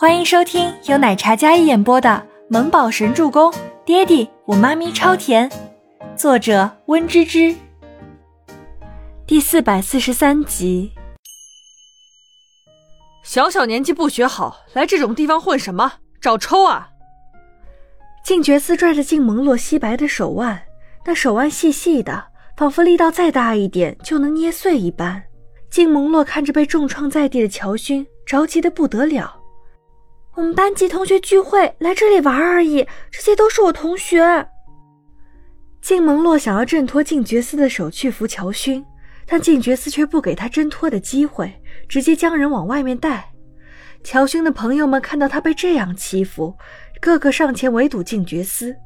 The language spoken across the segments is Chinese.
欢迎收听由奶茶嘉一演播的《萌宝神助攻》，爹地我妈咪超甜，作者温芝芝。第四百四十三集。小小年纪不学好，来这种地方混什么？找抽啊！静觉寺拽着静萌洛皙白的手腕，那手腕细细的，仿佛力道再大一点就能捏碎一般。静萌洛看着被重创在地的乔勋，着急的不得了。我们班级同学聚会，来这里玩而已。这些都是我同学。静萌洛想要挣脱静觉司的手去扶乔勋，但静觉司却不给他挣脱的机会，直接将人往外面带。乔勋的朋友们看到他被这样欺负，个个上前围堵静觉司，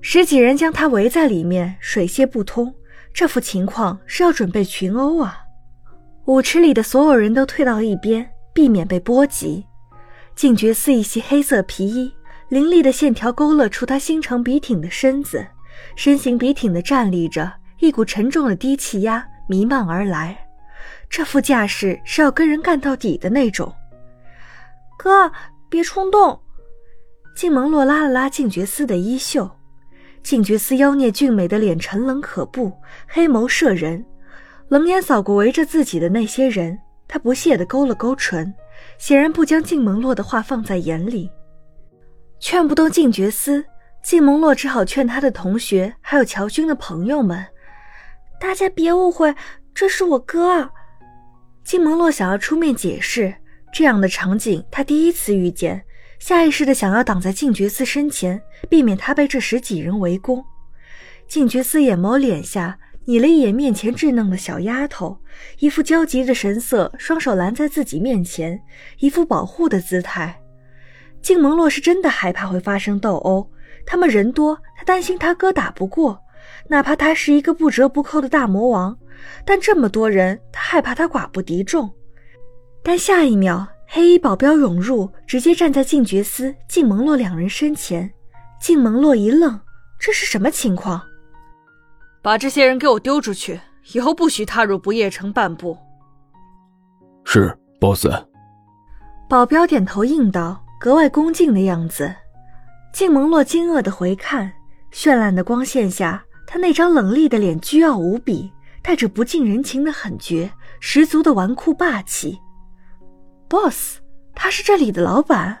十几人将他围在里面，水泄不通。这副情况是要准备群殴啊！舞池里的所有人都退到一边，避免被波及。静觉寺一袭黑色皮衣，凌厉的线条勾勒出他心长笔挺的身子，身形笔挺的站立着，一股沉重的低气压弥漫而来。这副架势是要跟人干到底的那种。哥，别冲动。静萌洛拉了拉静觉寺的衣袖，静觉寺妖孽俊美的脸沉冷可怖，黑眸摄人，冷眼扫过围着自己的那些人，他不屑地勾了勾唇。显然不将静萌洛的话放在眼里，劝不动静觉司，静萌洛只好劝他的同学，还有乔军的朋友们：“大家别误会，这是我哥。”静萌洛想要出面解释，这样的场景他第一次遇见，下意识的想要挡在静觉司身前，避免他被这十几人围攻。静觉司眼眸敛下。睨了一眼面前稚嫩的小丫头，一副焦急的神色，双手拦在自己面前，一副保护的姿态。静萌洛是真的害怕会发生斗殴，他们人多，他担心他哥打不过，哪怕他是一个不折不扣的大魔王，但这么多人，他害怕他寡不敌众。但下一秒，黑衣保镖涌入，直接站在静觉司、静萌洛两人身前。静萌洛一愣，这是什么情况？把这些人给我丢出去，以后不许踏入不夜城半步。是，boss。保镖点头应道，格外恭敬的样子。静蒙洛惊愕的回看，绚烂的光线下，他那张冷厉的脸倨傲无比，带着不近人情的狠绝，十足的纨绔霸气。boss，他是这里的老板。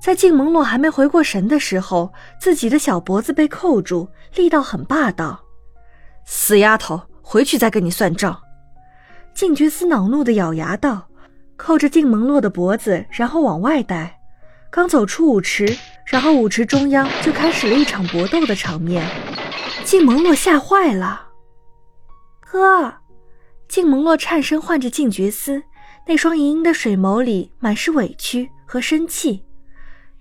在静蒙洛还没回过神的时候，自己的小脖子被扣住，力道很霸道。死丫头，回去再跟你算账！静觉司恼怒的咬牙道，扣着静萌洛的脖子，然后往外带。刚走出舞池，然后舞池中央就开始了一场搏斗的场面。静萌洛吓坏了，哥！静萌洛颤声唤着静觉司，那双盈盈的水眸里满是委屈和生气。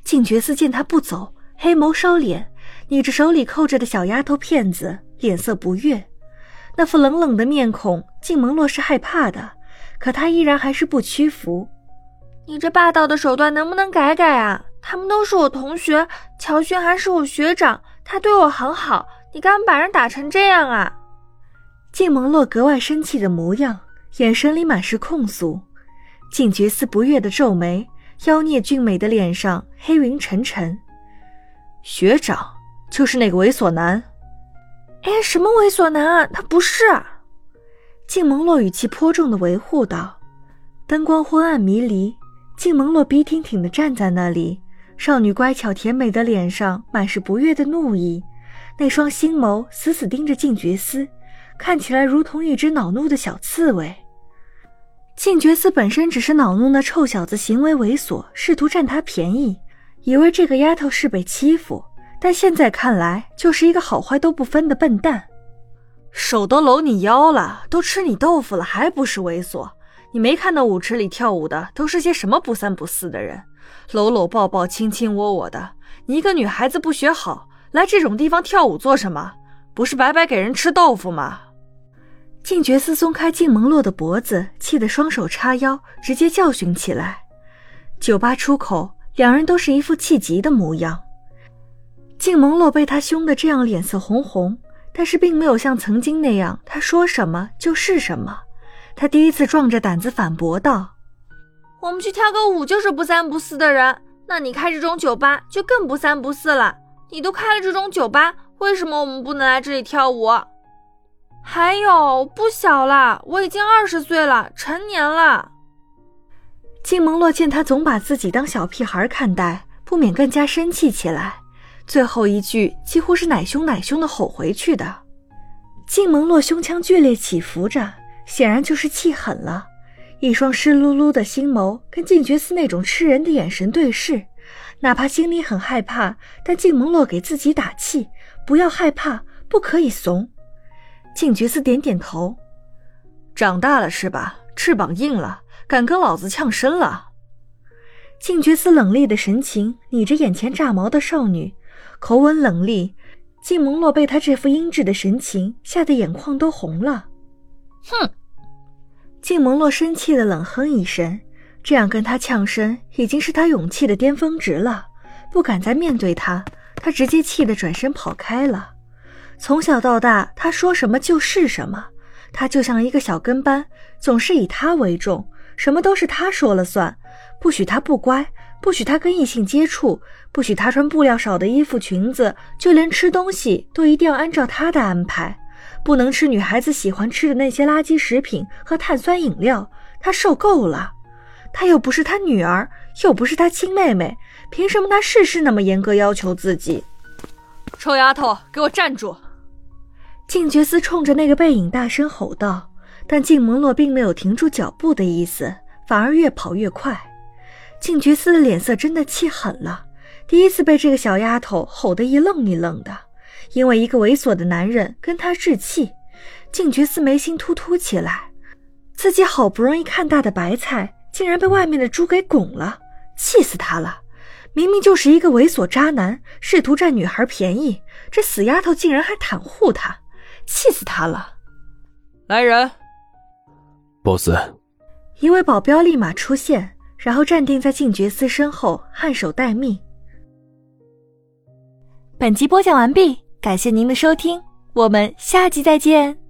静觉司见他不走，黑眸烧脸，捏着手里扣着的小丫头片子。脸色不悦，那副冷冷的面孔，静萌洛是害怕的，可他依然还是不屈服。你这霸道的手段能不能改改啊？他们都是我同学，乔轩还是我学长，他对我很好，你干嘛把人打成这样啊？静萌洛格外生气的模样，眼神里满是控诉。静觉寺不悦的皱眉，妖孽俊美的脸上黑云沉沉。学长就是那个猥琐男。哎，什么猥琐男？他不是。静萌洛语气颇重的维护道。灯光昏暗迷离，静萌洛笔挺挺的站在那里，少女乖巧甜美的脸上满是不悦的怒意，那双星眸死死盯着静觉司，看起来如同一只恼怒的小刺猬。静觉司本身只是恼怒那臭小子行为猥琐，试图占他便宜，以为这个丫头是被欺负。但现在看来，就是一个好坏都不分的笨蛋。手都搂你腰了，都吃你豆腐了，还不是猥琐？你没看到舞池里跳舞的都是些什么不三不四的人，搂搂抱抱，卿卿我我的。你一个女孩子不学好，来这种地方跳舞做什么？不是白白给人吃豆腐吗？静觉寺松开静萌洛的脖子，气得双手叉腰，直接教训起来。酒吧出口，两人都是一副气急的模样。静萌洛被他凶得这样，脸色红红，但是并没有像曾经那样，他说什么就是什么。他第一次壮着胆子反驳道：“我们去跳个舞就是不三不四的人，那你开这种酒吧就更不三不四了。你都开了这种酒吧，为什么我们不能来这里跳舞？还有，不小了，我已经二十岁了，成年了。静蒙洛见他总把自己当小屁孩看待，不免更加生气起来。最后一句几乎是奶凶奶凶的吼回去的。静蒙洛胸腔剧烈起伏着，显然就是气狠了。一双湿漉漉的星眸跟静觉寺那种吃人的眼神对视，哪怕心里很害怕，但静蒙洛给自己打气：不要害怕，不可以怂。静觉寺点点头：“长大了是吧？翅膀硬了，敢跟老子呛声了。”静觉寺冷厉的神情睨着眼前炸毛的少女。口吻冷厉，静蒙洛被他这副阴质的神情吓得眼眶都红了。哼！静蒙洛生气的冷哼一声，这样跟他呛声已经是他勇气的巅峰值了，不敢再面对他，他直接气得转身跑开了。从小到大，他说什么就是什么，他就像一个小跟班，总是以他为重，什么都是他说了算，不许他不乖。不许他跟异性接触，不许他穿布料少的衣服裙子，就连吃东西都一定要按照他的安排，不能吃女孩子喜欢吃的那些垃圾食品和碳酸饮料。他受够了，他又不是他女儿，又不是他亲妹妹，凭什么他事事那么严格要求自己？臭丫头，给我站住！静觉斯冲着那个背影大声吼道，但静蒙洛并没有停住脚步的意思，反而越跑越快。静觉寺的脸色真的气狠了，第一次被这个小丫头吼得一愣一愣的，因为一个猥琐的男人跟她置气，静觉寺眉心突突起来，自己好不容易看大的白菜，竟然被外面的猪给拱了，气死他了！明明就是一个猥琐渣男，试图占女孩便宜，这死丫头竟然还袒护他，气死他了！来人，boss，一位保镖立马出现。然后站定在静觉寺身后，颔首待命。本集播讲完毕，感谢您的收听，我们下集再见。